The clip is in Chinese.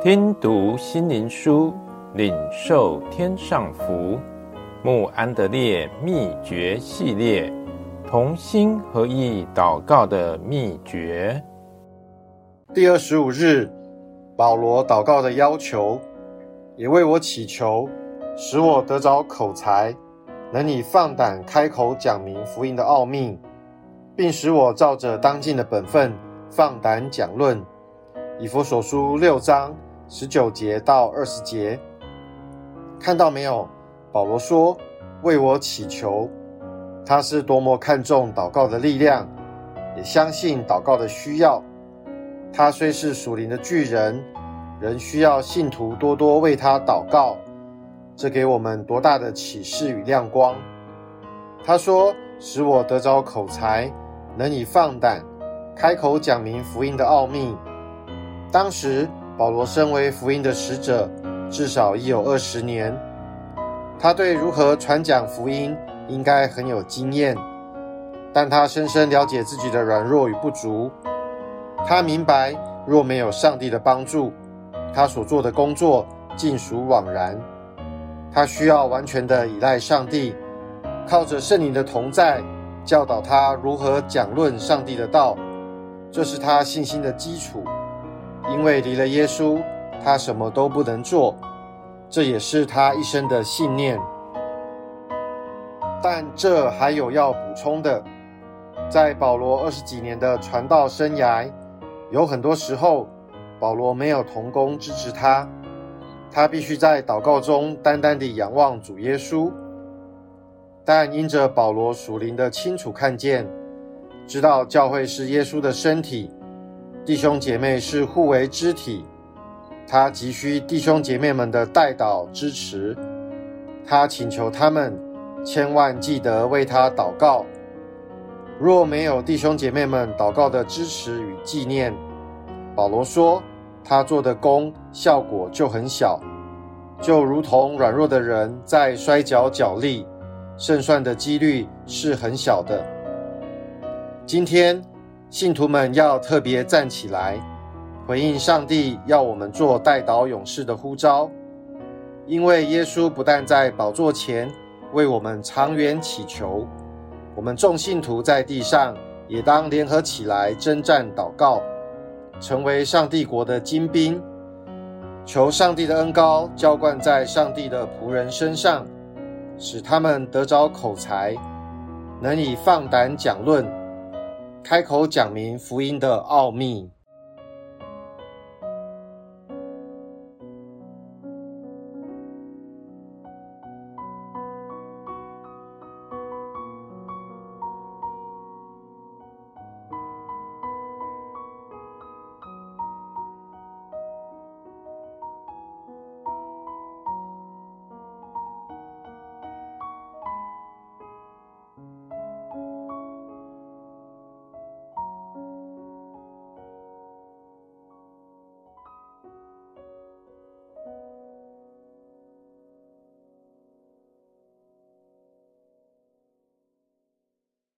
听读心灵书，领受天上福。慕安德烈秘诀系列，同心合意祷告的秘诀。第二十五日，保罗祷告的要求，也为我祈求，使我得着口才，能以放胆开口讲明福音的奥秘，并使我照着当尽的本分放胆讲论。以弗所书六章十九节到二十节，看到没有？保罗说：“为我祈求。”他是多么看重祷告的力量，也相信祷告的需要。他虽是属灵的巨人，仍需要信徒多多为他祷告。这给我们多大的启示与亮光！他说：“使我得着口才，能以放胆开口讲明福音的奥秘。”当时，保罗身为福音的使者，至少已有二十年。他对如何传讲福音应该很有经验，但他深深了解自己的软弱与不足。他明白，若没有上帝的帮助，他所做的工作尽属枉然。他需要完全的依赖上帝，靠着圣灵的同在，教导他如何讲论上帝的道，这是他信心的基础。因为离了耶稣，他什么都不能做，这也是他一生的信念。但这还有要补充的，在保罗二十几年的传道生涯，有很多时候，保罗没有同工支持他，他必须在祷告中单单地仰望主耶稣。但因着保罗属灵的清楚看见，知道教会是耶稣的身体。弟兄姐妹是互为肢体，他急需弟兄姐妹们的代祷支持。他请求他们千万记得为他祷告。若没有弟兄姐妹们祷告的支持与纪念，保罗说他做的工效果就很小，就如同软弱的人在摔跤角力，胜算的几率是很小的。今天。信徒们要特别站起来，回应上帝要我们做代祷勇士的呼召。因为耶稣不但在宝座前为我们长远祈求，我们众信徒在地上也当联合起来征战祷告，成为上帝国的精兵。求上帝的恩膏浇灌在上帝的仆人身上，使他们得着口才，能以放胆讲论。开口讲明福音的奥秘。